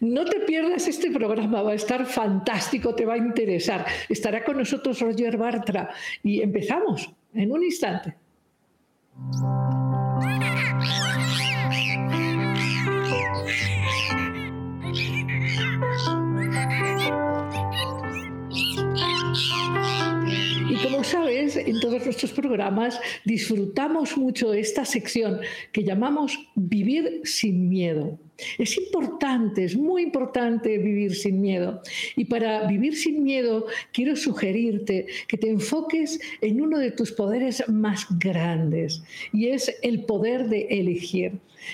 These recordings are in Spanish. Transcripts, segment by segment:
No te pierdas este programa, va a estar fantástico, te va a interesar. Estará con nosotros Roger Bartra y empezamos en un instante. Y como sabes, en todos nuestros programas disfrutamos mucho esta sección que llamamos Vivir sin miedo. Es importante, es muy importante vivir sin miedo. Y para vivir sin miedo, quiero sugerirte que te enfoques en uno de tus poderes más grandes, y es el poder de elegir.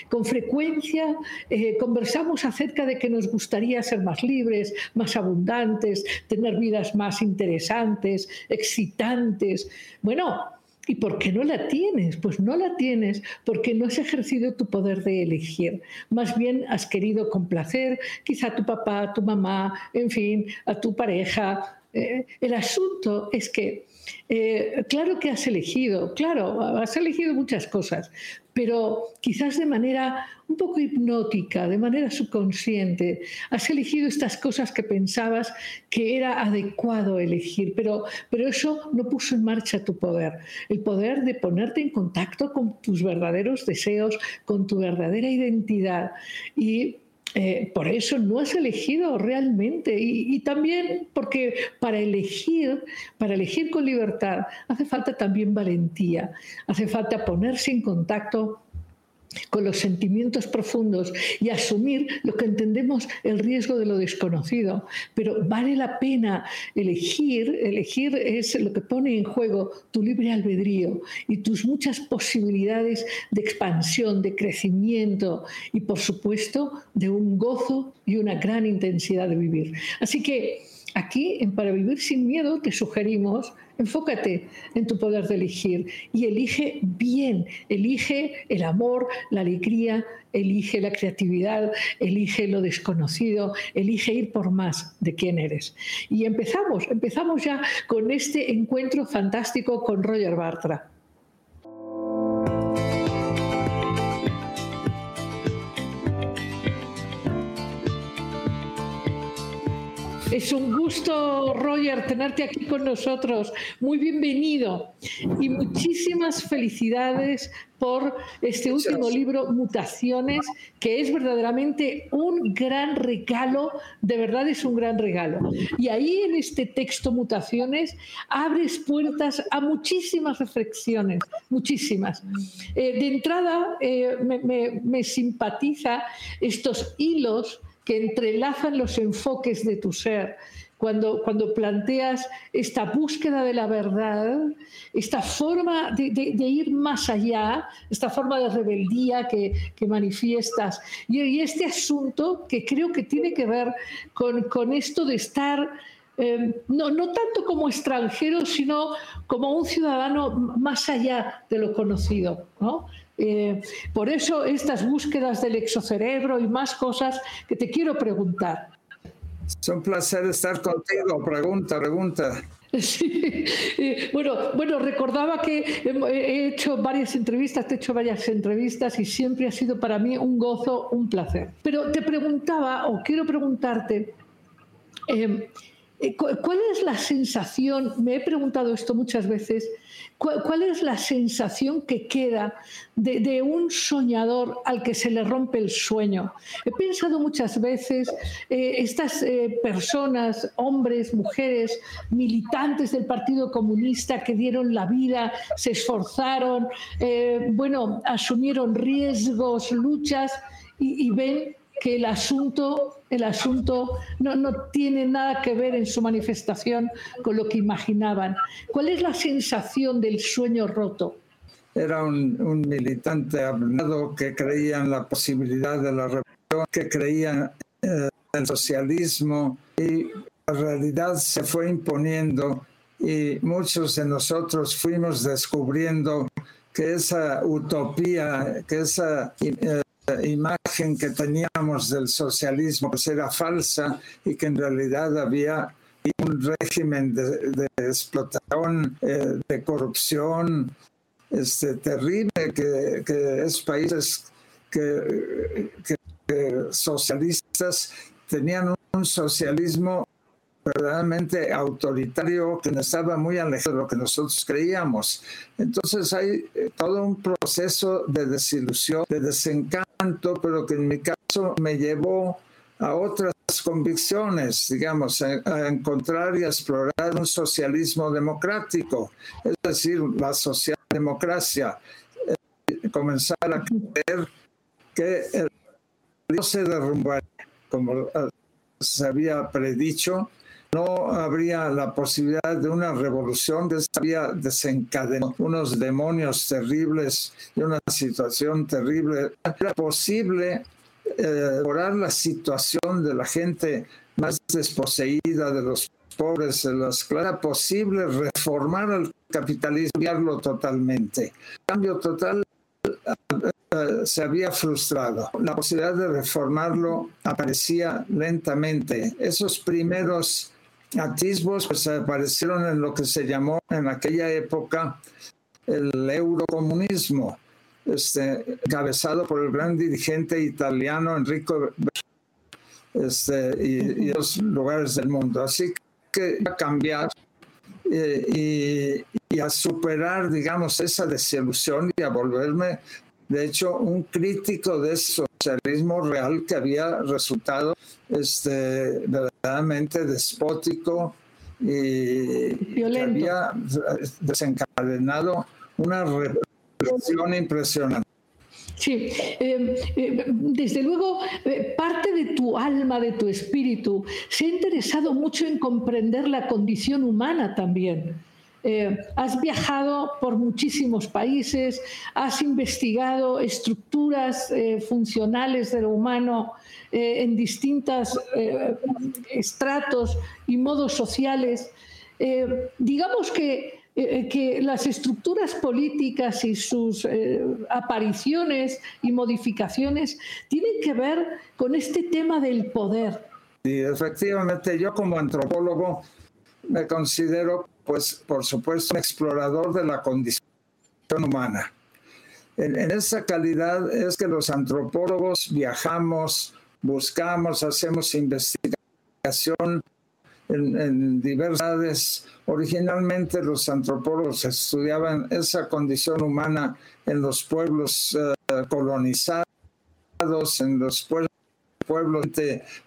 Con frecuencia eh, conversamos acerca de que nos gustaría ser más libres, más abundantes, tener vidas más interesantes, excitantes. Bueno, ¿Y por qué no la tienes? Pues no la tienes porque no has ejercido tu poder de elegir. Más bien has querido complacer quizá a tu papá, a tu mamá, en fin, a tu pareja. Eh, el asunto es que, eh, claro que has elegido, claro, has elegido muchas cosas, pero quizás de manera un poco hipnótica, de manera subconsciente. Has elegido estas cosas que pensabas que era adecuado elegir, pero, pero eso no puso en marcha tu poder. El poder de ponerte en contacto con tus verdaderos deseos, con tu verdadera identidad. Y eh, por eso no has elegido realmente. Y, y, también porque para elegir, para elegir con libertad, hace falta también valentía, hace falta ponerse en contacto con los sentimientos profundos y asumir lo que entendemos el riesgo de lo desconocido. Pero vale la pena elegir, elegir es lo que pone en juego tu libre albedrío y tus muchas posibilidades de expansión, de crecimiento y por supuesto de un gozo y una gran intensidad de vivir. Así que aquí en Para Vivir sin Miedo te sugerimos Enfócate en tu poder de elegir y elige bien, elige el amor, la alegría, elige la creatividad, elige lo desconocido, elige ir por más de quién eres. Y empezamos, empezamos ya con este encuentro fantástico con Roger Bartra. Es un gusto, Roger, tenerte aquí con nosotros. Muy bienvenido y muchísimas felicidades por este último libro, Mutaciones, que es verdaderamente un gran regalo, de verdad es un gran regalo. Y ahí en este texto, Mutaciones, abres puertas a muchísimas reflexiones, muchísimas. Eh, de entrada, eh, me simpatiza estos hilos que entrelazan los enfoques de tu ser. Cuando, cuando planteas esta búsqueda de la verdad, esta forma de, ir más allá, esta forma de rebeldía que, manifiestas, y, este asunto que creo que tiene que ver con, esto de estar eh, no, no, tanto como extranjero, sino como un ciudadano más allá de lo conocido. ¿no? Eh, por eso estas búsquedas del exocerebro y más cosas que te quiero preguntar. Es un placer estar contigo. Pregunta, pregunta. Sí. Eh, bueno, bueno, recordaba que he hecho varias entrevistas, te he hecho varias entrevistas y siempre ha sido para mí un gozo, un placer. Pero te preguntaba, o quiero preguntarte, eh, ¿cuál es la sensación? Me he preguntado esto muchas veces ¿Cuál es la sensación que queda de, un soñador al que se le rompe el sueño? He pensado muchas veces, eh, estas eh, personas, hombres, mujeres, militantes del Partido Comunista que dieron la vida, se esforzaron, eh, bueno, asumieron riesgos, luchas y ven que el asunto, el asunto no, no, tiene nada que ver en su manifestación con lo que imaginaban. ¿Cuál es la sensación del sueño roto? Era un, un militante hablado que creía en la posibilidad de la revolución, que creía en el socialismo y la realidad se fue imponiendo y muchos de nosotros fuimos descubriendo que esa utopía, que esa eh, imagen que teníamos del socialismo pues era falsa y que en realidad había un régimen de, explotación, eh, de corrupción este, terrible, que, que es países que, socialistas tenían un socialismo verdaderamente autoritario que estaba muy alejado de lo que nosotros creíamos. Entonces hay eh, todo un proceso de desilusión, de desencanto, pero que en mi caso me llevó a otras convicciones, digamos, a, encontrar y explorar un socialismo democrático, es decir, la socialdemocracia, eh, comenzar a creer que el no se derrumbaría, como eh, se había predicho, no habría la posibilidad de una revolución que había desencadenado unos demonios terribles y una situación terrible. Era posible eh, mejorar la situación de la gente más desposeída, de los pobres, de las Era posible reformar el capitalismo, cambiarlo totalmente. cambio total eh, se había frustrado. La posibilidad de reformarlo aparecía lentamente. Esos primeros atisbos pues, aparecieron en lo que se llamó en aquella época el eurocomunismo, este, encabezado por el gran dirigente italiano Enrico este, y, los lugares del mundo. Así que a cambiar eh, y, a superar, digamos, esa desilusión y a volverme, de hecho, un crítico de socialismo real que había resultado este, despótico y que había desencadenado una represión impresionante. Sí, eh, eh, desde luego eh, parte de tu alma, de tu espíritu, se ha interesado mucho en comprender la condición humana también. has viajado por muchísimos países, has investigado estructuras funcionales de lo humano en distintos estratos y modos sociales. digamos que eh, que las estructuras políticas y sus eh, apariciones y modificaciones tienen que ver con este tema del poder. Sí, efectivamente, yo como antropólogo me considero, pues, por supuesto, un explorador de la condición humana. En esa calidad es que los antropólogos viajamos, buscamos, hacemos investigación en, diversidades. Originalmente los antropólogos estudiaban esa condición humana en los pueblos eh, colonizados, en los pueblos,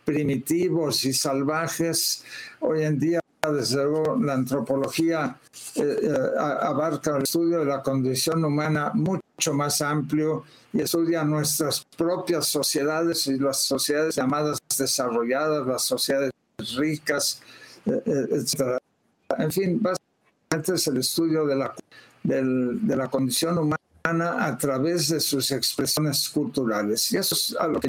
primitivos y salvajes. Hoy en día, desde luego, la antropología eh, eh, abarca el estudio de la condición humana mucho más amplio y estudia nuestras propias sociedades y las sociedades llamadas desarrolladas, las sociedades ricas, eh, eh, etc. En fin, básicamente es el estudio de la, de la condición humana a través de sus expresiones culturales. Y eso es a lo que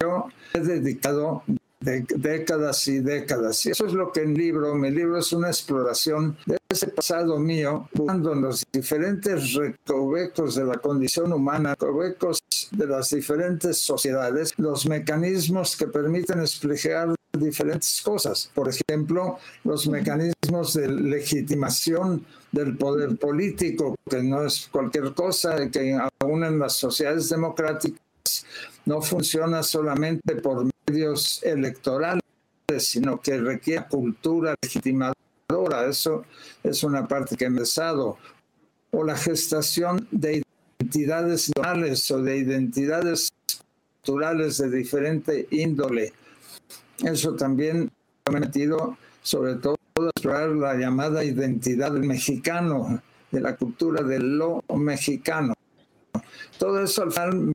yo he dedicado de décadas y décadas. Y eso es lo que en libro, mi libro es una exploración de ese pasado mío, buscando en los diferentes recovecos de la condición humana, recovecos de las diferentes sociedades, los mecanismos que permiten explicar diferentes cosas. Por ejemplo, los mecanismos de legitimación del poder político, que no es cualquier cosa, que aún en las sociedades democráticas no funciona solamente por medios electorales, sino que requiere cultura legitimadora. Eso es una parte que he empezado. O la gestación de identidades nacionales o de identidades culturales de diferente índole. Eso también ha metido sobre todo a explorar la llamada identidad mexicano, de la cultura de lo mexicano. Todo eso al final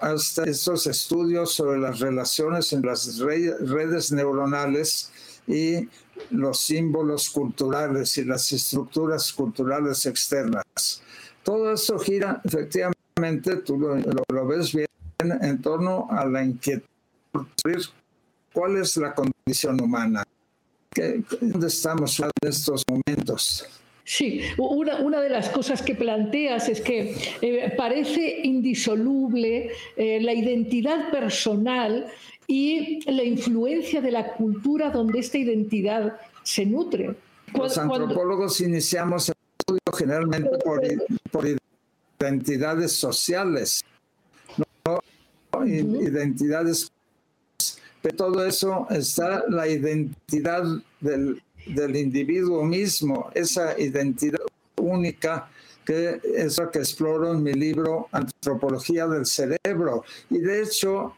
hasta estos estudios sobre las relaciones en las redes neuronales y los símbolos culturales y las estructuras culturales externas. Todo eso gira efectivamente, tú lo, ves bien, en torno a la inquietud, cuál es la condición humana, ¿dónde estamos en estos momentos? Sí, una, una, de las cosas que planteas es que eh, parece indisoluble eh, la identidad personal y la influencia de la cultura donde esta identidad se nutre. Los antropólogos iniciamos el estudio generalmente por, identidades sociales, ¿no? identidades De todo eso está la identidad del, del individuo mismo, esa identidad única que es lo que exploro en mi libro Antropología del Cerebro. Y de hecho,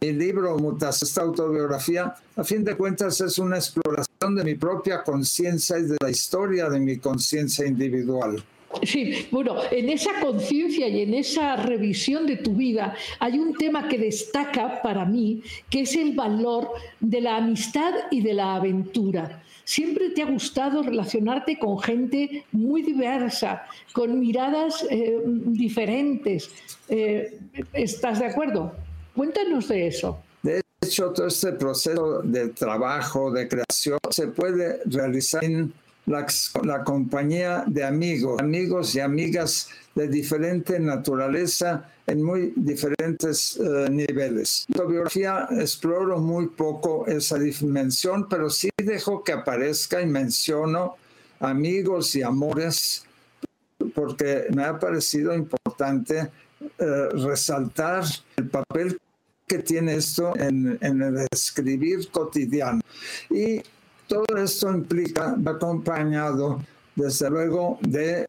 mi libro Mutas, esta autobiografía, a fin de cuentas es una exploración de mi propia conciencia y de la historia de mi conciencia individual. Sí, bueno, en esa conciencia y en esa revisión de tu vida hay un tema que destaca para mí, que es el valor de la amistad y de la aventura. Siempre te ha gustado relacionarte con gente muy diversa, con miradas eh, diferentes. Eh, ¿Estás de acuerdo? Cuéntanos de eso. De hecho, todo este proceso de trabajo, de creación, se puede realizar en la, compañía de amigos, amigos y amigas de diferente naturaleza en muy diferentes eh, niveles. En biografía exploro muy poco esa dimensión, pero sí dejo que aparezca y menciono amigos y amores porque me ha parecido importante eh, resaltar el papel que tiene esto en, en el escribir cotidiano. Y todo esto implica, acompañado, desde luego, de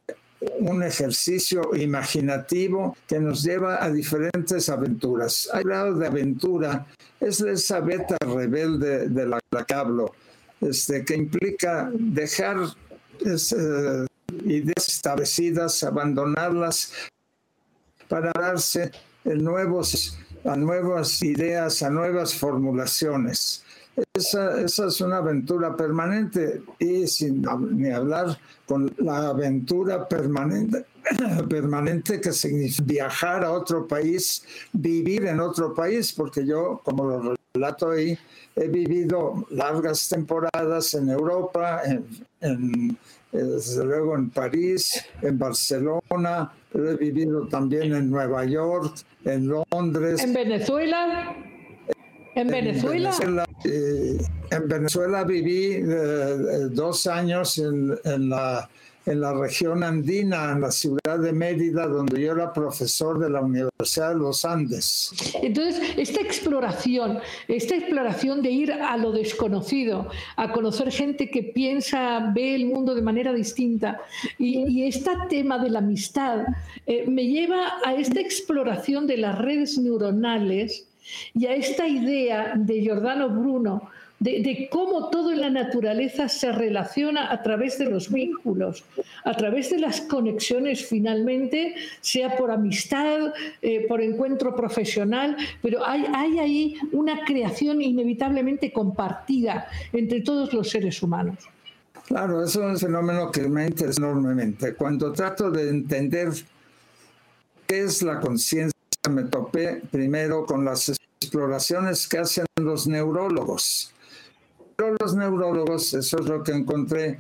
un ejercicio imaginativo que nos lleva a diferentes aventuras. Hay lado de aventura, es esa beta rebelde de la que hablo, este, que implica dejar eh, ideas establecidas, abandonarlas para darse nuevos, a nuevas ideas, a nuevas formulaciones. Esa, es una aventura permanente y sin ni hablar con la aventura permanente, permanente que significa viajar a otro país, vivir en otro país, porque yo, como lo relato ahí, he vivido largas temporadas en Europa, en, desde luego en París, en Barcelona, he vivido también en Nueva York, en Londres. ¿En Venezuela? ¿En Venezuela? En Venezuela, viví eh, dos años en, la, en la región andina, en la ciudad de Mérida, donde yo era profesor de la Universidad de los Andes. Entonces, esta exploración, esta exploración de ir a lo desconocido, a conocer gente que piensa, ve el mundo de manera distinta, y, este tema de la amistad eh, me lleva a esta exploración de las redes neuronales y a esta idea de Giordano Bruno de, cómo todo en la naturaleza se relaciona a través de los vínculos, a través de las conexiones finalmente, sea por amistad, eh, por encuentro profesional, pero hay, hay ahí una creación inevitablemente compartida entre todos los seres humanos. Claro, eso es un fenómeno que me interesa enormemente. Cuando trato de entender qué es la conciencia, me topé primero con las exploraciones que hacen los neurólogos. Pero los neurólogos, eso es lo que encontré,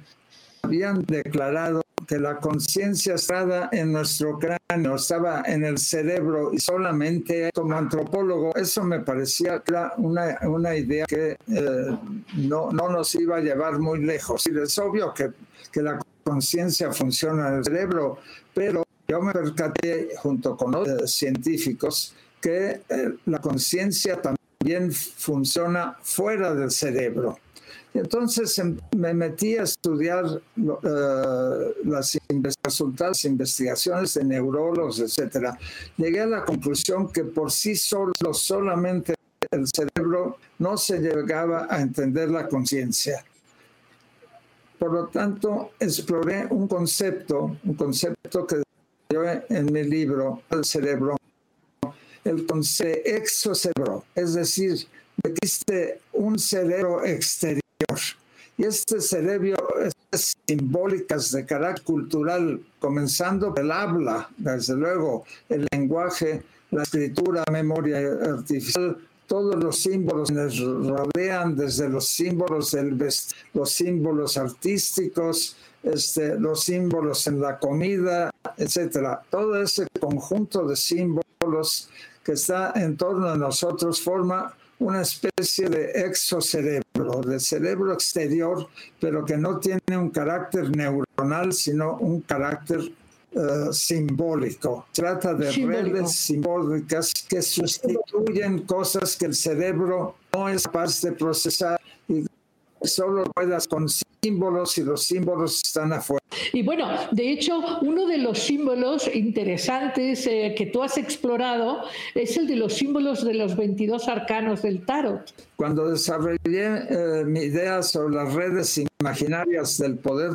habían declarado que la conciencia estaba en nuestro cráneo, estaba en el cerebro y solamente como antropólogo eso me parecía una, una idea que eh, no, no nos iba a llevar muy lejos. Y es obvio que, que la conciencia funciona en el cerebro, pero yo me percaté junto con otros científicos que eh, la conciencia también funciona fuera del cerebro. Entonces em, me metí a estudiar uh, las resultados investigaciones de neurólogos, etc. Llegué a la conclusión que por sí solo, solamente el cerebro no se llegaba a entender la conciencia. Por lo tanto, exploré un concepto, un concepto que yo en mi libro, El cerebro, el concepto exocerebro, es decir, existe un cerebro exterior. Y este cerebro es simbólicas de carácter cultural, comenzando por el habla, desde luego, el lenguaje, la escritura, memoria artificial, todos los símbolos nos rodean, desde los símbolos del los símbolos artísticos, este, los símbolos en la comida, etcétera. Todo ese conjunto de símbolos que está en torno a nosotros forma una especie de exocerebro, de cerebro exterior, pero que no tiene un carácter neuronal, sino un carácter eh, simbólico. Trata de redes simbólicas que sustituyen cosas que el cerebro no es capaz de procesar y solo puedas con símbolos y los símbolos están afuera. Y bueno, de hecho, uno de los símbolos interesantes eh, que tú has explorado es el de los símbolos de los 22 arcanos del tarot. Cuando desarrollé eh, mi idea sobre las redes imaginarias del poder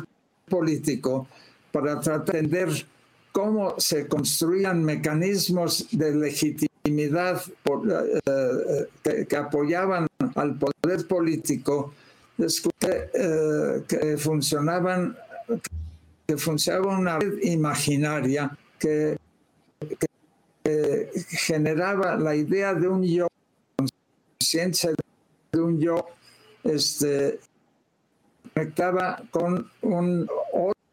político para tratar de entender cómo se construían mecanismos de legitimidad eh, eh, que, apoyaban al poder político, descubrí eh, que funcionaban que funcionaba una red imaginaria que, generaba la idea de un yo, conciencia de un yo, este, conectaba con un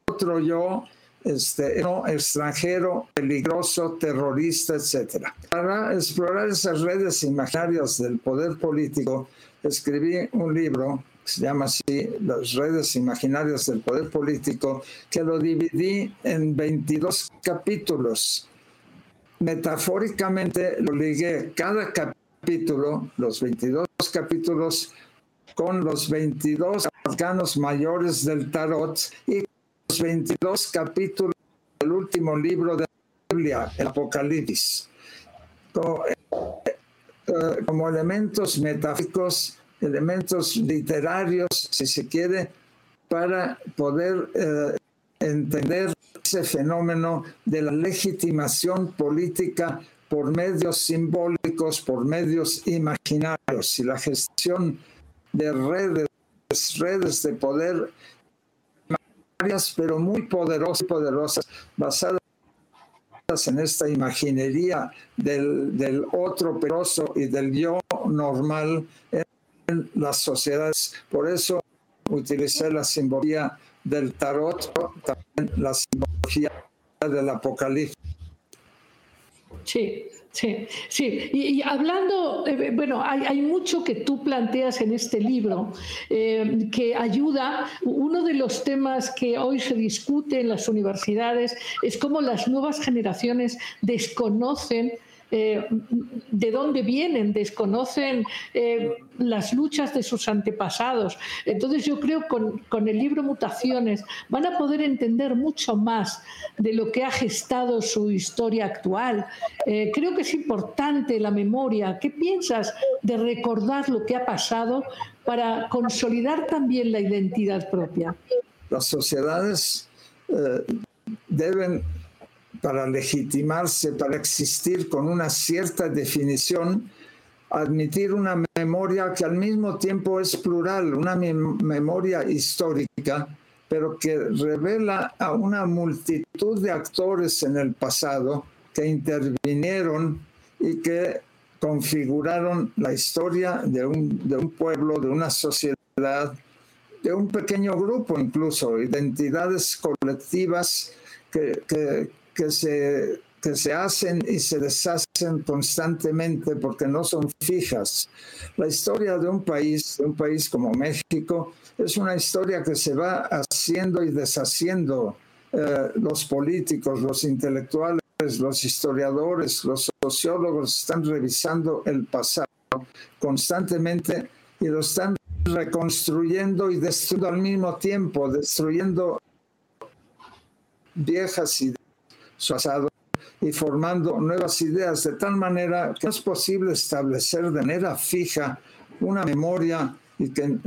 otro yo este, no, extranjero, peligroso, terrorista, etc. Para explorar esas redes imaginarias del poder político, escribí un libro que se llama así, Las redes imaginarias del poder político, que lo dividí en 22 capítulos. Metafóricamente lo ligué cada capítulo, los 22 capítulos, con los 22 arcanos mayores del tarot y 22 capítulos del último libro de la Biblia, el Apocalipsis, como, eh, eh, como elementos metafísicos, elementos literarios, si se quiere, para poder eh, entender ese fenómeno de la legitimación política por medios simbólicos, por medios imaginarios. Y la gestión de redes, redes de poder pero muy poderosas, poderosas, basadas en esta imaginería del, otro peroso y del yo normal las sociedades. Por eso utilicé la simbología del tarot, también la simbología del apocalipsis. Sí, Sí, sí. Y, hablando, eh, bueno, hay, mucho que tú planteas en este libro eh, que ayuda. Uno de los temas que hoy se discute en las universidades es cómo las nuevas generaciones desconocen eh, de dónde vienen, desconocen eh, las luchas de sus antepasados. Entonces yo creo que con, el libro Mutaciones van a poder entender mucho más de lo que ha gestado su historia actual. Eh, creo que es importante la memoria. ¿Qué piensas de recordar lo que ha pasado para consolidar también la identidad propia? Las sociedades deben para legitimarse, para existir con una cierta definición, admitir una memoria que al mismo tiempo es plural, una memoria histórica, pero que revela a una multitud de actores en el pasado que intervinieron y que configuraron la historia de un, pueblo, de una sociedad, de un pequeño grupo incluso, identidades colectivas que, que se, que se hacen y se deshacen constantemente porque no son fijas. La historia de un país, de un país como México, es una historia que se va haciendo y deshaciendo. Eh, los políticos, los intelectuales, los historiadores, los sociólogos están revisando el pasado constantemente y lo están reconstruyendo y destruyendo al mismo tiempo, destruyendo viejas ideas su y formando nuevas ideas de tal manera que no es posible establecer de manera fija una memoria y que,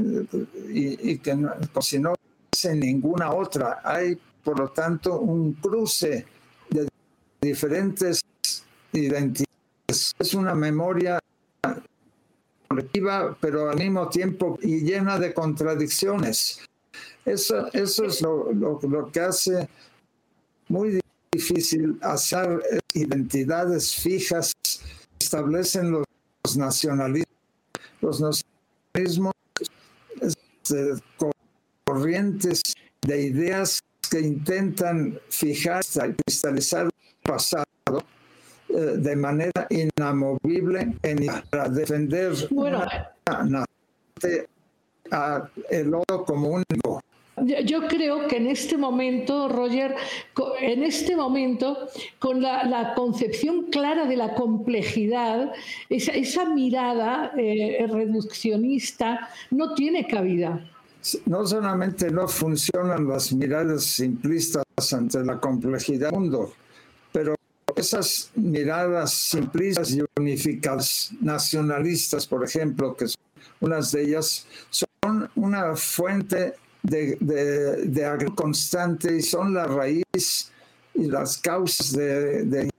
y, que no, si no hace ninguna otra. Hay, por lo tanto, un cruce de diferentes identidades. Es una memoria colectiva, pero al mismo tiempo y llena de contradicciones. Eso, eso es lo, lo, lo que hace muy difícil hacer identidades fijas, establecen los nacionalismos, los nacionalismos este, corrientes de ideas que intentan fijar y cristalizar el pasado eh, de manera inamovible en, para defender bueno. a, el oro como único yo creo que en este momento, Roger, en este momento, con la, concepción clara de la complejidad, esa, mirada eh, reduccionista no tiene cabida. No solamente no funcionan las miradas simplistas ante la complejidad del mundo, pero esas miradas simplistas y unificadas, nacionalistas, por ejemplo, que son unas de ellas, son una fuente de, de, constante y son la raíz y las causas de,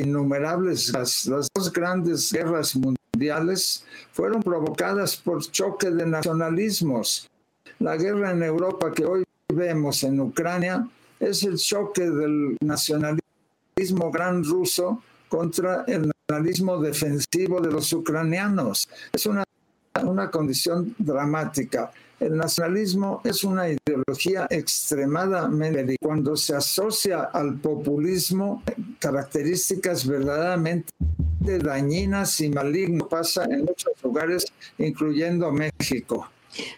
innumerables las, las dos grandes guerras mundiales fueron provocadas por choque de nacionalismos. La guerra en Europa que hoy vemos en Ucrania es el choque del nacionalismo gran ruso contra el nacionalismo defensivo de los ucranianos. Es una, una condición dramática. El nacionalismo es una ideología extremadamente cuando se asocia al populismo características verdaderamente dañinas y malignas pasa en muchos lugares, incluyendo México.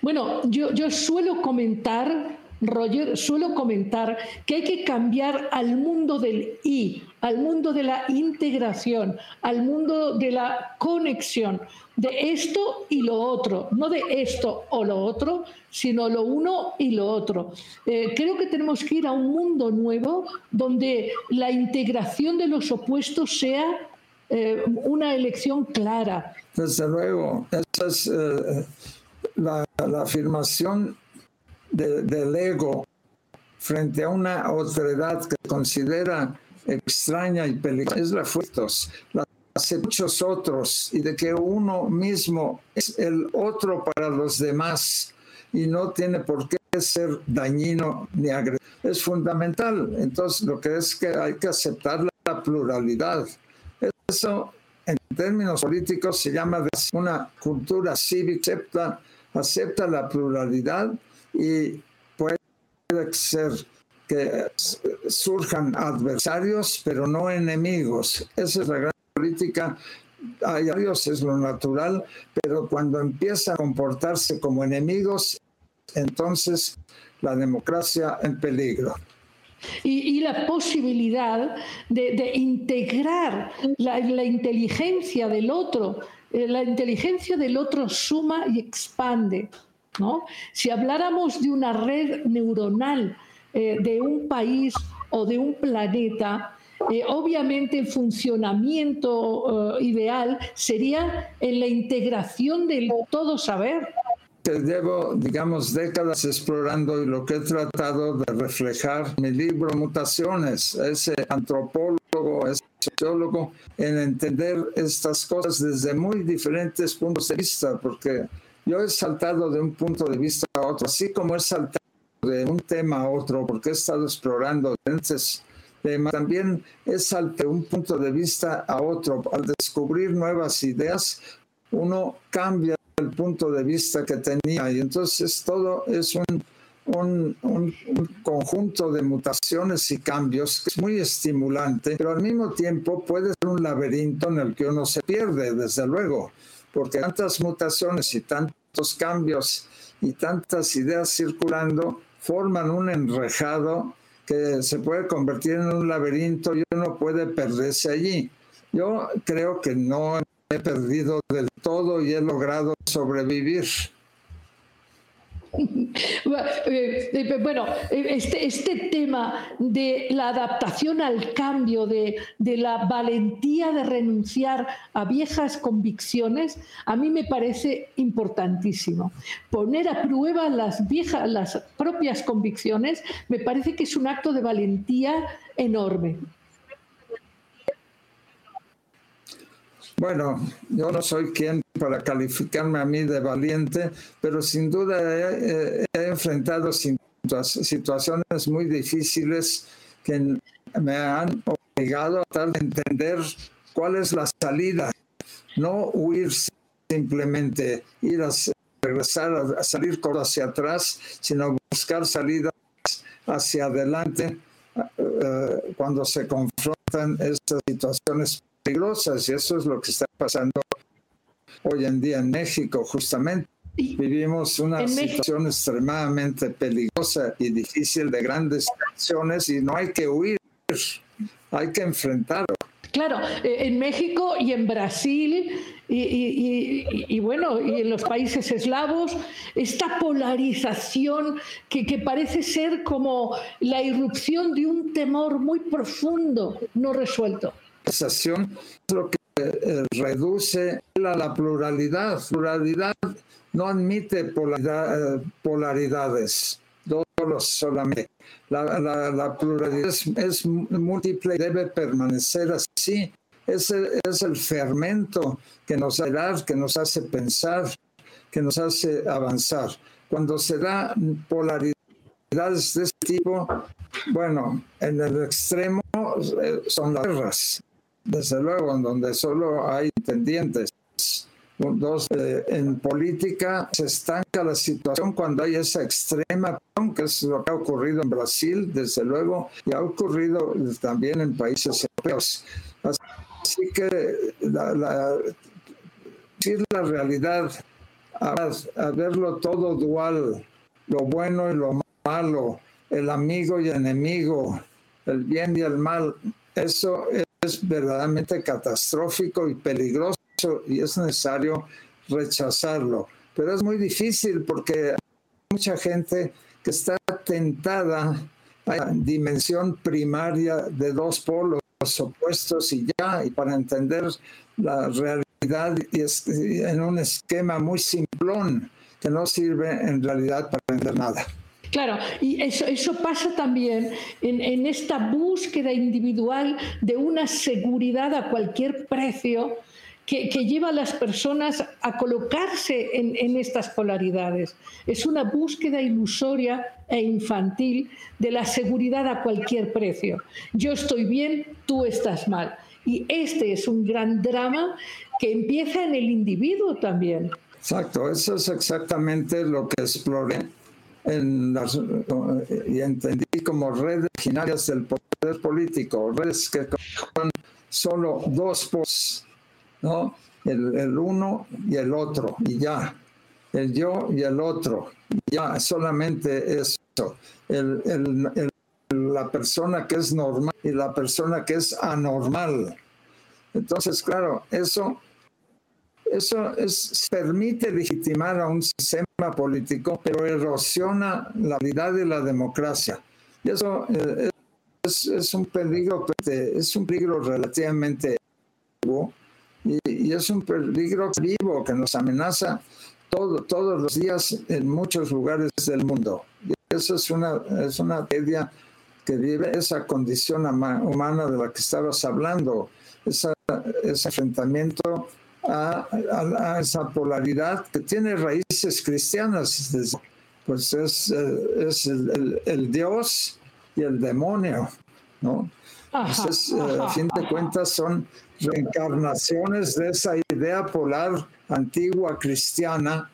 Bueno, yo, yo suelo comentar Roger, suelo comentar que hay que cambiar al mundo del I, al mundo de la integración, al mundo de la conexión, de esto y lo otro, no de esto o lo otro, sino lo uno y lo otro. Eh, creo que tenemos que ir a un mundo nuevo donde la integración de los opuestos sea eh, una elección clara. Desde luego, esa es eh, la, afirmación del ego frente a una otredad que considera extraña y peligrosa es la fuerza, la de muchos otros y de que uno mismo es el otro para los demás y no tiene por qué ser dañino ni agresivo. Es fundamental. Entonces, lo que es que hay que aceptar la pluralidad. Eso, en términos políticos, se llama una cultura cívica, acepta, acepta la pluralidad y puede ser que surjan adversarios, pero no enemigos. Esa es la gran política. Hay Dios es lo natural, pero cuando empieza a comportarse como enemigos, entonces la democracia en peligro. Y, la posibilidad de, integrar la, la, inteligencia del otro. Eh, la inteligencia del otro suma y expande. Si habláramos de una red neuronal eh, de un país o de un planeta, eh, obviamente el funcionamiento eh, ideal sería en la integración del todo saber. Que llevo, digamos, décadas explorando y lo que he tratado de reflejar mi libro Mutaciones, ese antropólogo, ese sociólogo, en entender estas cosas desde muy diferentes puntos de vista, porque yo he saltado de un punto de vista a otro, así como he saltado de un tema a otro, porque he estado explorando diferentes temas. También he saltado de un punto de vista a otro. Al descubrir nuevas ideas, uno cambia el punto de vista que tenía y entonces todo es un, un, un, conjunto de mutaciones y cambios que es muy estimulante, pero al mismo tiempo puede ser un laberinto en el que uno se pierde, desde luego porque tantas mutaciones y tantos cambios y tantas ideas circulando forman un enrejado que se puede convertir en un laberinto y uno puede perderse allí. Yo creo que no he perdido del todo y he logrado sobrevivir. Eh, eh, bueno, eh, este, este, tema de la adaptación al cambio, de, la valentía de renunciar a viejas convicciones, a mí me parece importantísimo. Poner a prueba las viejas, las propias convicciones, me parece que es un acto de valentía enorme. Bueno, yo no soy quien para calificarme a mí de valiente, pero sin duda he, enfrentado situaciones muy difíciles que me han obligado a tratar de entender cuál es la salida, no huir simplemente, ir a regresar a salir hacia atrás, sino buscar salidas hacia adelante eh, cuando se confrontan estas situaciones peligrosas y eso es lo que está pasando hoy en día en México justamente. Vivimos una situación extremadamente peligrosa y difícil de grandes tensiones y no hay que huir, hay que enfrentarlo. Claro, eh, en México y en Brasil y, bueno, y en los países eslavos, esta polarización que, que, parece ser como la irrupción de un temor muy profundo, no resuelto. Es lo que reduce a la pluralidad. Pluralidad no admite eh, polaridades, solamente. La, pluralidad es, múltiple y debe permanecer así. Ese es el fermento que nos da, que nos hace pensar, que nos hace avanzar. Cuando se da polaridades de este tipo, bueno, en el extremo eh, son las guerras, desde luego, en donde solo hay entendientes. Dos, eh, en política se estanca la situación cuando hay esa extrema, que es lo que ha ocurrido en Brasil, desde luego, y ha ocurrido también en países europeos. Así que la, la, la realidad, a, a verlo todo dual, lo bueno y lo malo, el amigo y enemigo, el bien y el mal, eso es verdaderamente catastrófico y peligroso y es necesario rechazarlo. Pero es muy difícil porque hay mucha gente que está tentada a la dimensión primaria de dos polos opuestos y ya, y para entender la realidad y es, en un esquema muy simplón que no sirve en realidad para entender nada. Claro, y eso, eso pasa también en, en, esta búsqueda individual de una seguridad a cualquier precio que, que lleva a las personas a colocarse en, en, estas polaridades. Es una búsqueda ilusoria e infantil de la seguridad a cualquier precio. Yo estoy bien, tú estás mal. Y este es un gran drama que empieza en el individuo también. Exacto, eso es exactamente lo que exploré en las, y entendí como redes originarias del poder político, redes que son solo dos posts, ¿no? El, el, uno y el otro, y ya. El yo y el otro, ya, solamente eso. El, el, la persona que es normal y la persona que es anormal. Entonces, claro, eso eso es, permite legitimar a un sistema político, pero erosiona la realidad de la democracia. Y eso eh, es, es, un peligro, es un peligro relativamente vivo y, y, es un peligro vivo que nos amenaza todo, todos los días en muchos lugares del mundo. Y eso es una, es una tragedia que vive esa condición humana de la que estabas hablando, esa, ese enfrentamiento a, esa polaridad que tiene raíces cristianas. Pues es, eh, es el, el, Dios y el demonio, ¿no? Entonces, eh, a fin de cuentas, son reencarnaciones de esa idea polar antigua cristiana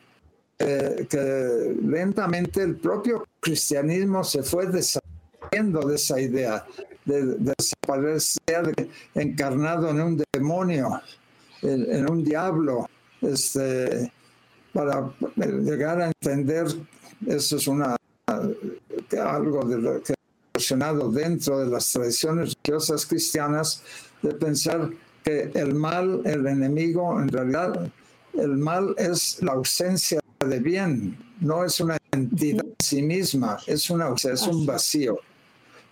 eh, que lentamente el propio cristianismo se fue deshaciendo de esa idea, de, de desaparecer de, encarnado en un demonio en, un diablo, este, para llegar a entender, eso es una algo de lo que relacionado dentro de las tradiciones religiosas cristianas, de pensar que el mal, el enemigo, en realidad el mal es la ausencia de bien, no es una entidad en sí misma, es, una, es un vacío.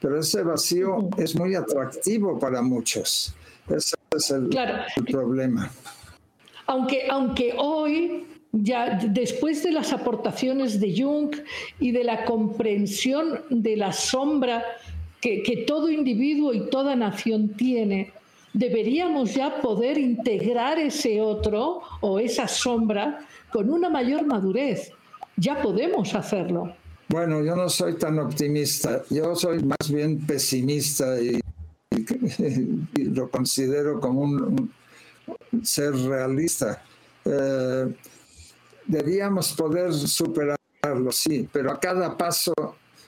Pero ese vacío es muy atractivo para muchos. Ese es el, problema. Aunque, aunque hoy, ya después de las aportaciones de Jung y de la comprensión de la sombra que, que todo individuo y toda nación tiene, deberíamos ya poder integrar ese otro o esa sombra con una mayor madurez. Ya podemos hacerlo. Bueno, yo no soy tan optimista, yo soy más bien pesimista y lo considero como un, ser realista. Eh, deberíamos poder superarlo, sí, pero a cada paso,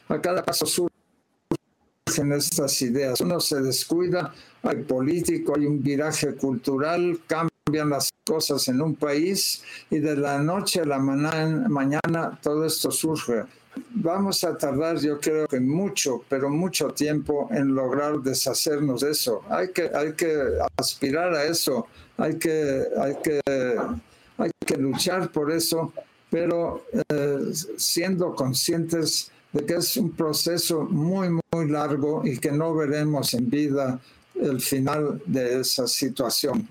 a cada paso surgen estas ideas. Uno se descuida, hay político, hay un viraje cultural, cambia cambian las cosas en un país y de la noche a la mañana todo esto surge. Vamos a tardar, yo creo que mucho, pero mucho tiempo en lograr deshacernos de eso. Hay que, hay que aspirar a eso, hay que, hay que, hay que luchar por eso, pero eh, siendo conscientes de que es un proceso muy, muy largo y que no veremos en vida el final de esa situación.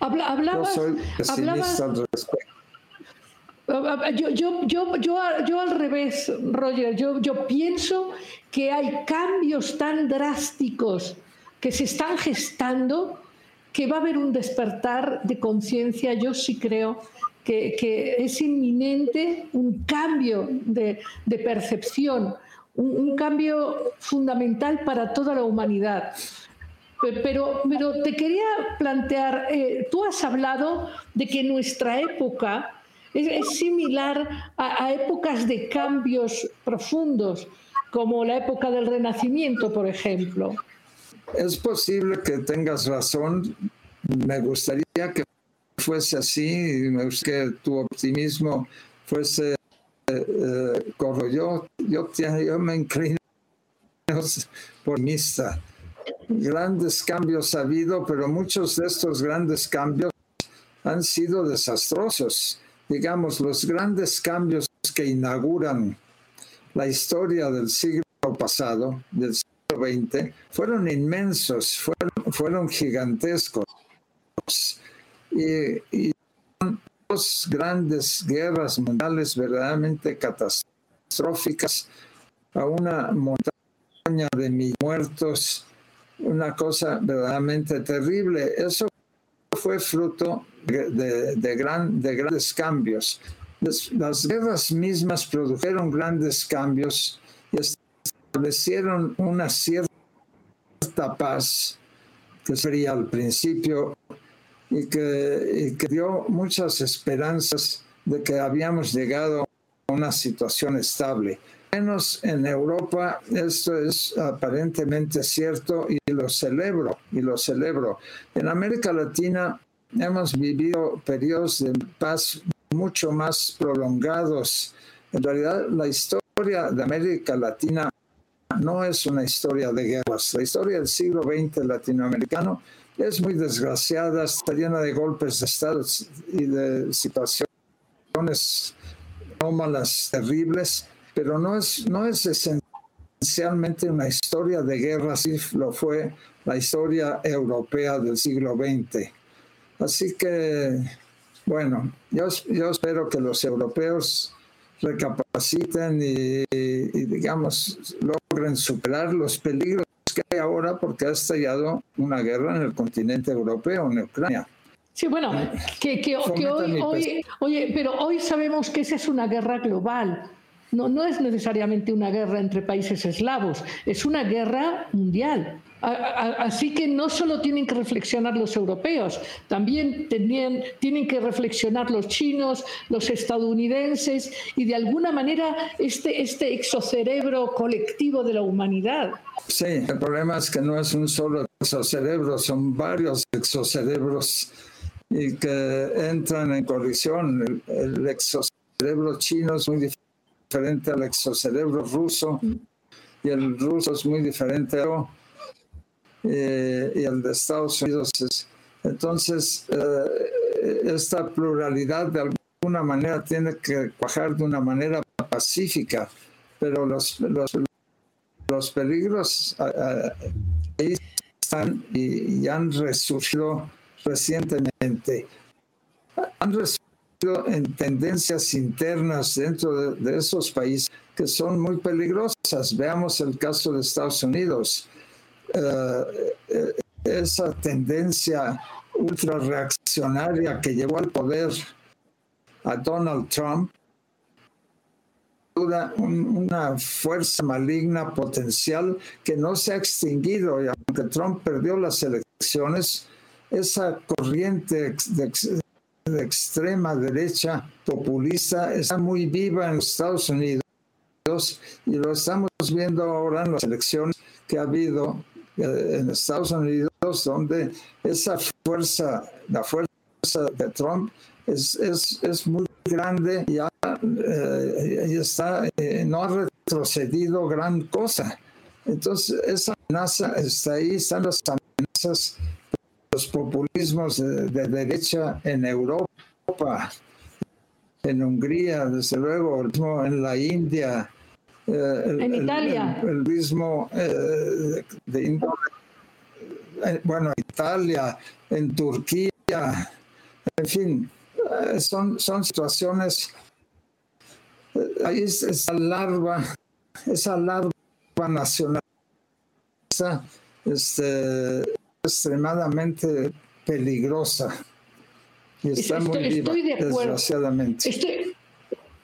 Habla, yo soy pesimista al respecto. Yo, yo, yo, yo, al revés, Roger, yo, yo pienso que hay cambios tan drásticos que se están gestando que va a haber un despertar de conciencia, yo sí creo que, que, es inminente un cambio de, de percepción, un, cambio fundamental para toda la humanidad. Pero, pero te quería plantear, eh, tú has hablado de que nuestra época es, similar a, épocas de cambios profundos, como la época del Renacimiento, por ejemplo. Es posible que tengas razón. Me gustaría que fuese así, me gustaría que tu optimismo fuese eh, corro. Yo, yo, yo me inclino por mista. Grandes cambios ha habido, pero muchos de estos grandes cambios han sido desastrosos. Digamos, los grandes cambios que inauguran la historia del siglo pasado, del siglo XX, fueron inmensos, fueron, fueron gigantescos. Y, y grandes guerras mundiales verdaderamente catastróficas, a una montaña de mil muertos, una cosa verdaderamente terrible. Eso fue fruto de, de, gran, de grandes cambios. Las, guerras mismas produjeron grandes cambios y establecieron una cierta paz que sería al principio y que, dio muchas esperanzas de que habíamos llegado a una situación estable. Menos en Europa, esto es aparentemente cierto y lo celebro, y lo celebro. En América Latina hemos vivido periodos de paz mucho más prolongados. En realidad, la historia de América Latina no es una historia de guerras. La historia del siglo XX latinoamericano es muy desgraciada, está llena de golpes de Estado y de situaciones malas, terribles, pero no es, no es esencialmente una historia de guerra, así lo fue la historia europea del siglo XX. Así que, bueno, yo, yo espero que los europeos recapaciten y, y digamos, logren superar los peligros que hay ahora porque ha estallado una guerra en el continente europeo, en Ucrania. Sí, bueno, que, que, hoy, hoy, oye, pero hoy sabemos que esa es una guerra global. No, no es necesariamente una guerra entre países eslavos, es una guerra mundial. Así que no solo tienen que reflexionar los europeos, también tienen que reflexionar los chinos, los estadounidenses y de alguna manera este, este exocerebro colectivo de la humanidad. Sí, el problema es que no es un solo exocerebro, son varios exocerebros y que entran en colisión. El, exocerebro chino es muy diferente al exocerebro ruso y el ruso es muy diferente a eh, y el de Estados Unidos. entonces, eh, esta pluralidad de alguna manera tiene que cuajar de una manera pacífica, pero los, los, los peligros ahí están y, han resurgido recientemente. Han resurgido en tendencias internas dentro de esos países que son muy peligrosas. Veamos el caso de Estados Unidos eh, eh, esa tendencia ultra reaccionaria que llevó al poder a Donald Trump, una, fuerza maligna potencial que no se ha extinguido y aunque Trump perdió las elecciones, esa corriente de, de extrema derecha populista está muy viva en Estados Unidos y lo estamos viendo ahora en las elecciones que ha habido en Estados Unidos donde esa fuerza, la fuerza de Trump es, es, es muy grande y, eh, está, eh, no ha retrocedido gran cosa. Entonces, esa amenaza está ahí, están las amenazas, los populismos de, derecha en Europa, en Hungría, desde luego, en la India. Eh, en Italia. El, mismo de bueno, Italia, en Turquía, en fin, eh, son, son situaciones, eh, ahí esa larva, esa larva nacional, este, extremadamente peligrosa y está muy viva, desgraciadamente. Estoy,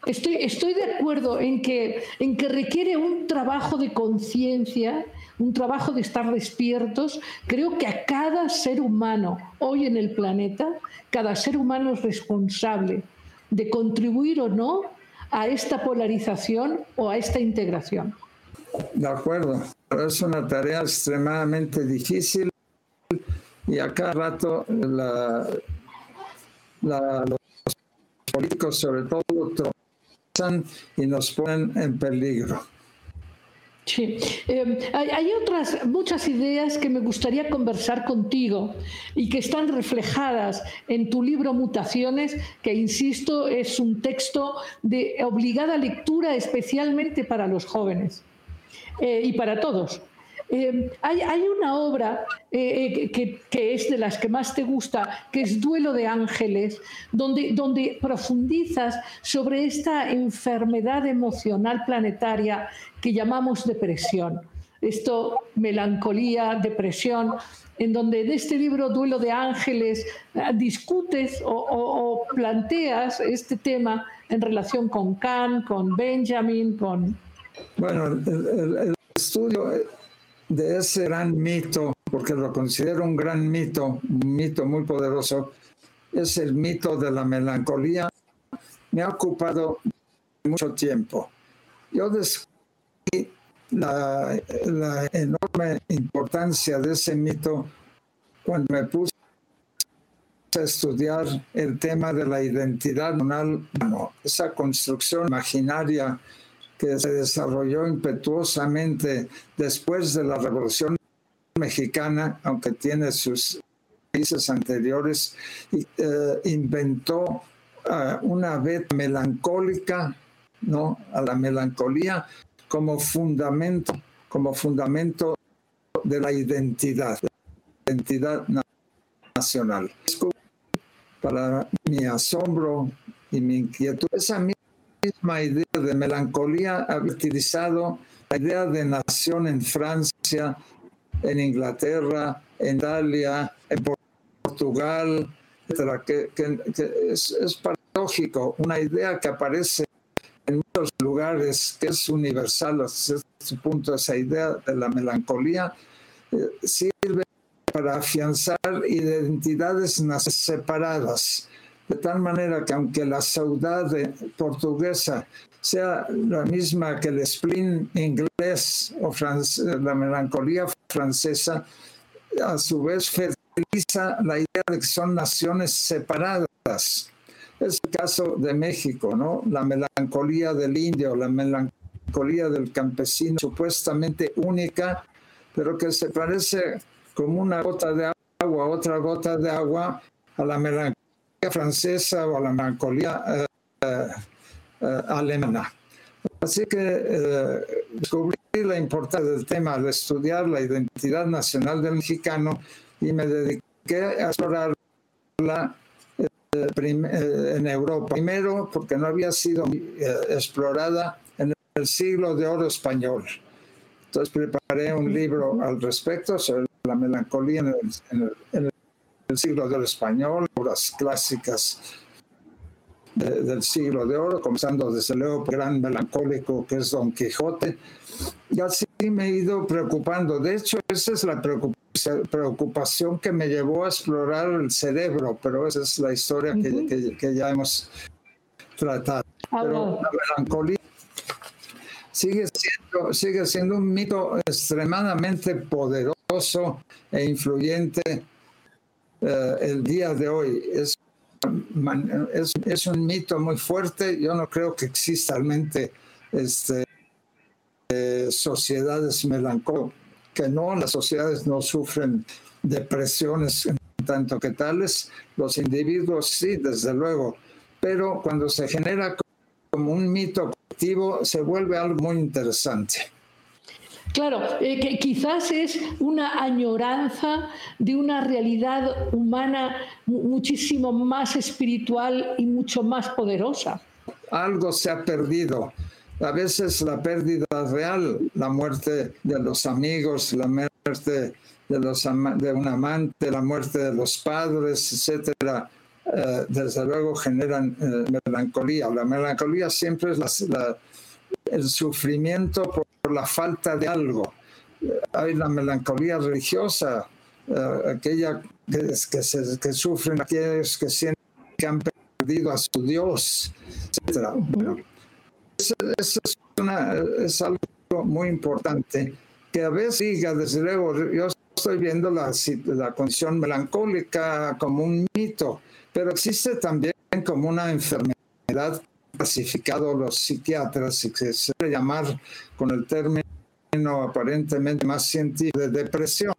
estoy, estoy, de acuerdo en que, en que requiere un trabajo de conciencia un trabajo de estar despiertos. Creo que a cada ser humano hoy en el planeta, cada ser humano es responsable de contribuir o no a esta polarización o a esta integración. De acuerdo, es una tarea extremadamente difícil y a cada rato los políticos sobre todo y nos ponen en peligro. Sí, em, hay, otras muchas ideas que me gustaría conversar contigo y que están reflejadas en tu libro Mutaciones, que insisto es un texto de obligada lectura especialmente para los jóvenes eh, y para todos. Eh, hay, una obra eh, eh, que, es de las que más te gusta, que es Duelo de Ángeles, donde, donde profundizas sobre esta enfermedad emocional planetaria que llamamos depresión. Esto, melancolía, depresión, en donde en este libro Duelo de Ángeles discutes o, planteas este tema en relación con Kant, con Benjamin, con... Bueno, el estudio de ese gran mito, porque lo considero un gran mito, un mito muy poderoso, es el mito de la melancolía. Me ha ocupado mucho tiempo. Yo descubrí la, enorme importancia de ese mito cuando me puse a estudiar el tema de la identidad humana, esa construcción imaginaria que se desarrolló impetuosamente después de la Revolución Mexicana, aunque tiene sus países anteriores, eh, inventó uh, una beta melancólica, ¿no? A la melancolía como fundamento, como fundamento de la identidad, identidad nacional. Para mi asombro y mi inquietud, idea de melancolía había utilizado la idea de nación en Francia, en Inglaterra, en Italia, en Portugal, etc. Que, es, es, paradójico, una idea que aparece en muchos lugares, que es universal hasta este punto, esa idea de la melancolía, eh, sirve para afianzar identidades separadas de tal manera que aunque la saudade portuguesa sea la misma que el spleen inglés o la melancolía francesa, a su vez fertiliza la idea de que son naciones separadas. Es el caso de México, ¿no? La melancolía del indio, la melancolía del campesino, supuestamente única, pero que se parece como una gota de agua, otra gota de agua a la melancolía francesa o a la melancolía eh, eh, alemana. Así que eh, descubrí la importancia del tema de estudiar la identidad nacional del mexicano y me dediqué a explorarla en Europa. Primero, porque no había sido explorada en el siglo de oro español. Entonces preparé un libro al respecto sobre la melancolía en el, en el del siglo de oro español, obras clásicas del siglo de oro, comenzando desde luego por gran melancólico que es Don Quijote. Y así me he ido preocupando. De hecho, esa es la preocupación que me llevó a explorar el cerebro, pero esa es la historia que, que, ya hemos tratado. Pero la melancolía sigue siendo, sigue siendo un mito extremadamente poderoso e influyente el día de hoy. Es, es, es, un mito muy fuerte. Yo no creo que exista realmente este, eh, sociedades melancólicas, que no, las sociedades no sufren depresiones tanto que tales, los individuos sí, desde luego, pero cuando se genera como un mito colectivo se vuelve algo muy interesante. Claro, eh, que quizás es una añoranza de una realidad humana muchísimo más espiritual y mucho más poderosa. Algo se ha perdido. A veces la pérdida real, la muerte de los amigos, la muerte de, los un amante, la muerte de los padres, etcétera, eh, desde luego generan eh, melancolía. La melancolía siempre es el sufrimiento por, la falta de algo. hay la melancolía religiosa, eh, aquella que, que, se, que, sufren aquellos que sienten que han perdido a su Dios, etcétera. eso, es, es algo muy importante que a veces diga, desde luego, yo estoy viendo la, la condición melancólica como un mito, pero existe también como una enfermedad clasificado los psiquiatras y que se puede llamar con el término aparentemente más científico de depresión.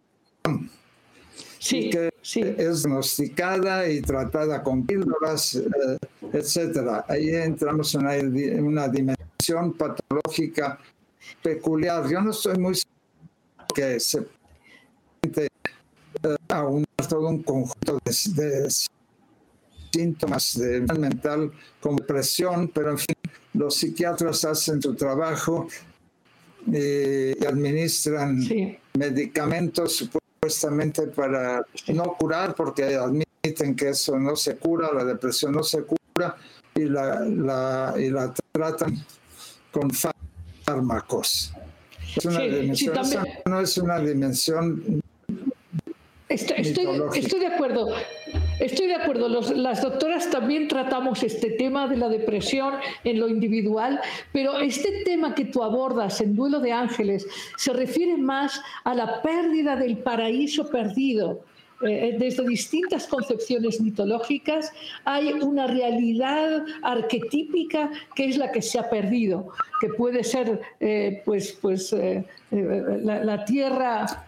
Sí, que sí. es diagnosticada y tratada con píldoras, eh, etcétera. Ahí entramos en una, una, dimensión patológica peculiar. Yo no estoy muy seguro que se aunar todo un conjunto de, síntomas de mental como depresión, pero en fin, los psiquiatras hacen su trabajo eh, y administran medicamentos supuestamente para no curar, porque admiten que eso no se cura, la depresión no se cura y la, la, y la tratan con fármacos. Es una dimensión, no es una dimensión Estoy, estoy, de acuerdo. Estoy de acuerdo. las doctoras también tratamos este tema de la depresión en lo individual, pero este tema que tú abordas en Duelo de Ángeles se refiere más a la pérdida del paraíso perdido. Eh, desde distintas concepciones mitológicas hay una realidad arquetípica que es la que se ha perdido, que puede ser eh, pues, pues, eh, la, tierra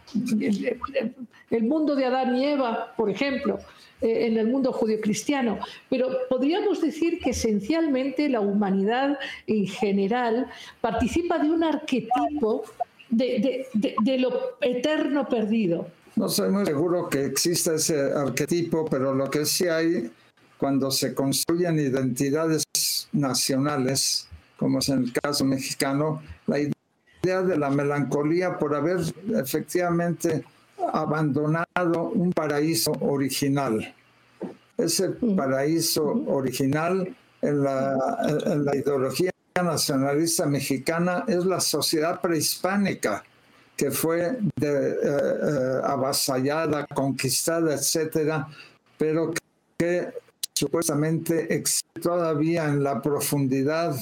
el mundo de Adán y Eva, por ejemplo, eh, en el mundo judio-cristiano. Pero podríamos decir que esencialmente la humanidad en general participa de un arquetipo de, lo eterno perdido. No soy muy seguro que exista ese arquetipo, pero lo que sí hay cuando se construyen identidades nacionales, como es en el caso mexicano, la idea de la melancolía por haber efectivamente abandonado un paraíso original. Ese paraíso original en la, ideología nacionalista mexicana es la sociedad prehispánica que fue eh, eh, avasallada, conquistada, etcétera, pero que, supuestamente existe todavía en la profundidad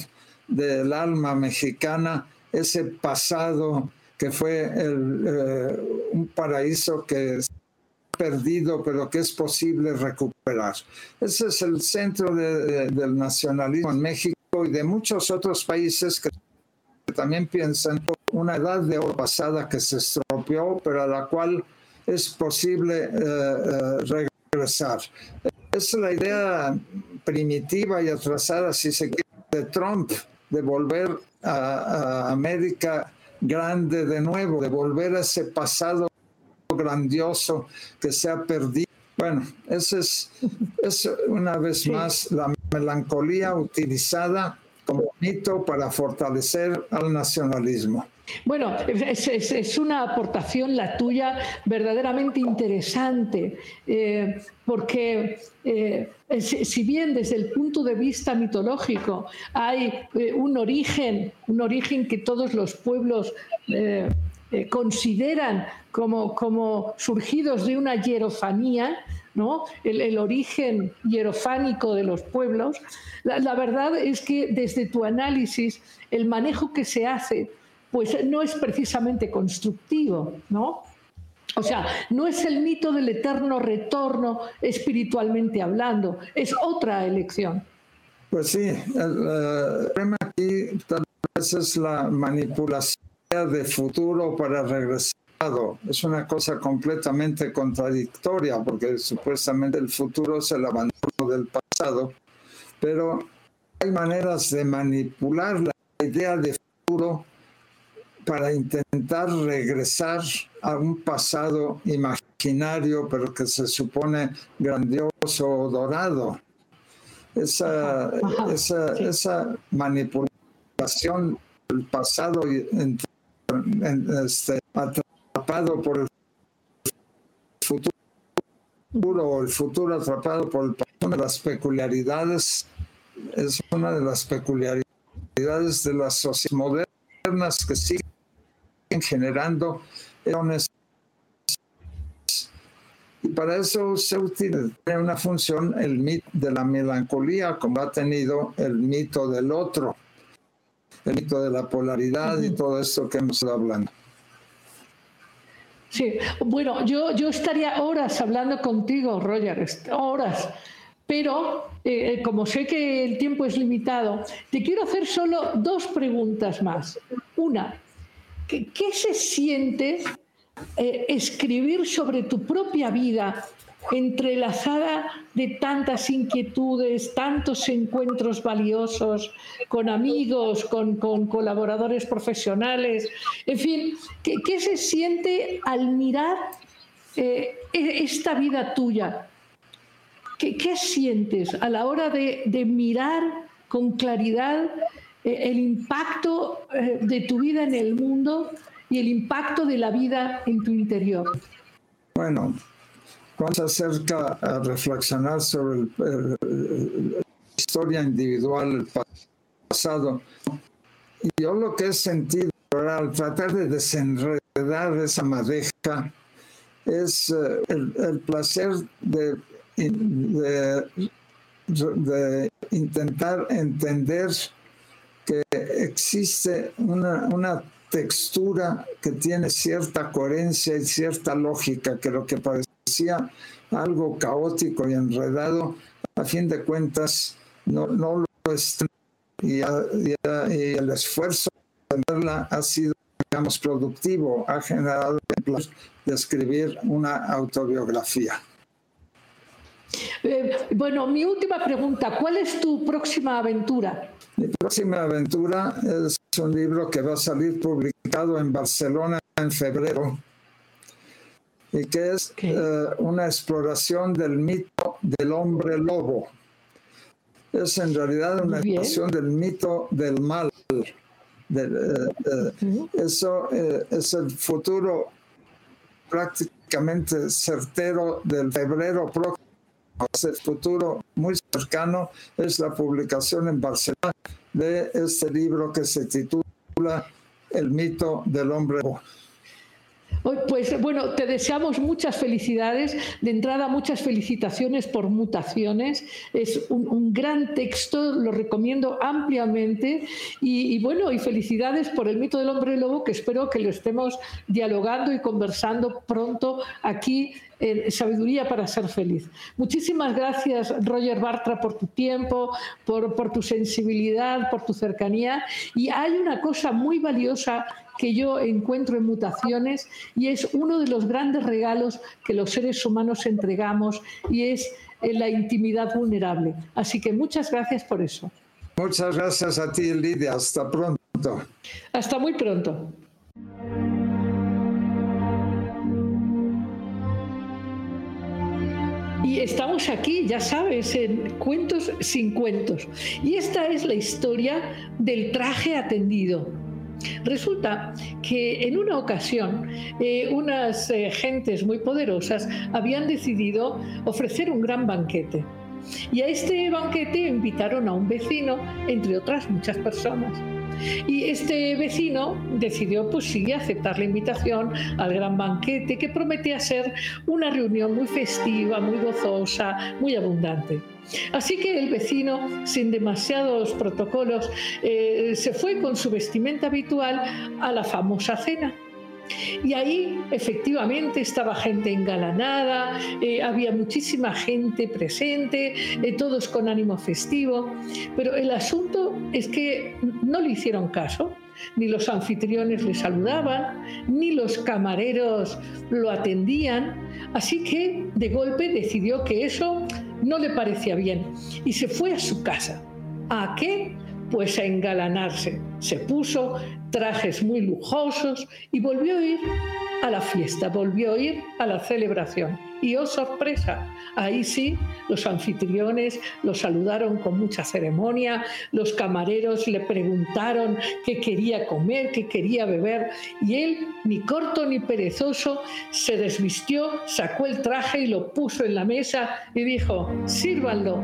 del alma mexicana ese pasado que fue eh, un paraíso que es perdido, pero que es posible recuperar. Ese es el centro del nacionalismo en México y de muchos otros países que también piensan una edad de oro pasada que se estropeó, pero a la cual es posible eh, eh, regresar. Es la idea primitiva y atrasada, si se quiere, de Trump, de volver a, a América grande de nuevo, de volver a ese pasado grandioso que se ha perdido. Bueno, esa es, es una vez más la melancolía utilizada como mito para fortalecer al nacionalismo. Bueno, es, una aportación la tuya verdaderamente interesante, eh, porque eh, si bien desde el punto de vista mitológico hay eh, un origen, un origen que todos los pueblos consideran como, como surgidos de una hierofanía, ¿no? El, origen hierofánico de los pueblos, la, la, verdad es que desde tu análisis, el manejo que se hace pues no es precisamente constructivo, ¿no? O sea, no es el mito del eterno retorno espiritualmente hablando, es otra elección. Pues sí, el, problema aquí tal vez es la manipulación de futuro para regresar. Es una cosa completamente contradictoria porque supuestamente el futuro es el abandono del pasado, pero hay maneras de manipular la idea de futuro para intentar regresar a un pasado imaginario, pero que se supone grandioso o dorado. Esa, esa, esa manipulación del pasado este, atrapado por el futuro o el futuro atrapado por el pasado, de las peculiaridades, es una de las peculiaridades de las sociedades modernas que siguen generando y para eso se utiliza una función el mito de la melancolía, como ha tenido el mito del otro, el mito de la polaridad y todo esto que hemos estado hablando. Sí, bueno, yo, yo estaría horas hablando contigo, Roger, horas. Pero eh, como sé que el tiempo es limitado, te quiero hacer solo dos preguntas más. Una, ¿Qué, se siente eh, escribir sobre tu propia vida entrelazada de tantas inquietudes, tantos encuentros valiosos con amigos, con, colaboradores profesionales, en fin, ¿qué, se siente al mirar eh, e, esta vida tuya? ¿Qué, sientes a la hora de, mirar con claridad el impacto eh, de tu vida en el mundo y el impacto de la vida en tu interior. Bueno, cuando se acerca a reflexionar sobre la historia individual, el pasado, yo lo que he sentido al tratar de desenredar esa madeja es eh, el, placer de, de intentar entender que existe una, textura que tiene cierta coherencia y cierta lógica, que lo que parecía algo caótico y enredado, a fin de cuentas no, lo es. Y, el esfuerzo de verla ha sido, digamos, productivo, ha generado el de escribir una autobiografía. Eh, bueno, mi última pregunta, ¿cuál es tu próxima aventura? Mi próxima aventura es un libro que va a salir publicado en Barcelona en febrero y que es eh, una exploración del mito del hombre lobo. Es en realidad una exploración del mito del mal. Eh, eso es el futuro prácticamente certero del febrero próximo el futuro muy cercano es la publicación en Barcelona de este libro que se titula El mito del hombre. Pues bueno, te deseamos muchas felicidades. De entrada, muchas felicitaciones por mutaciones. Es un, gran texto, lo recomiendo ampliamente. Y, bueno, y felicidades por el mito del hombre lobo, que espero que lo estemos dialogando y conversando pronto aquí Sabiduría para ser feliz. Muchísimas gracias, Roger Bartra, por tu tiempo, por, por tu sensibilidad, por tu cercanía. Y hay una cosa muy valiosa que yo encuentro en mutaciones y es uno de los grandes regalos que los seres humanos entregamos y es eh, la intimidad vulnerable. Así que muchas gracias por eso. Muchas gracias a ti, Lidia. Hasta pronto. Hasta muy pronto. Y estamos aquí, ya sabes, en Cuentos sin Cuentos. Y esta es la historia del traje atendido. Resulta que en una ocasión eh, unas eh, gentes muy poderosas habían decidido ofrecer un gran banquete. Y a este banquete invitaron a un vecino, entre otras muchas personas. Y este vecino decidió, pues sí, aceptar la invitación al gran banquete que prometía ser una reunión muy festiva, muy gozosa, muy abundante. Así que el vecino, sin demasiados protocolos, eh, se fue con su vestimenta habitual a la famosa cena. Y ahí efectivamente estaba gente engalanada, eh, había muchísima gente presente, eh, todos con ánimo festivo, pero el asunto es que no le hicieron caso, ni los anfitriones le saludaban, ni los camareros lo atendían, así que de golpe decidió que eso no le parecía bien y se fue a su casa. ¿A qué? Pues a engalanarse. Se puso trajes muy lujosos y volvió a ir a la fiesta, volvió a ir a la celebración. Y oh sorpresa, ahí sí, los anfitriones lo saludaron con mucha ceremonia, los camareros le preguntaron qué quería comer, qué quería beber, y él, ni corto ni perezoso, se desvistió, sacó el traje y lo puso en la mesa y dijo, sírvanlo.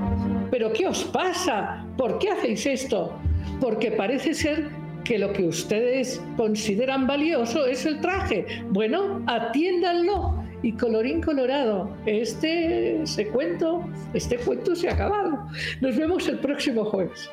¿Pero qué os pasa? ¿Por qué hacéis esto? Porque parece ser que lo que ustedes consideran valioso es el traje. Bueno, atiéndanlo. Y colorín colorado, este, este cuento, este cuento se ha acabado. Nos vemos el próximo jueves.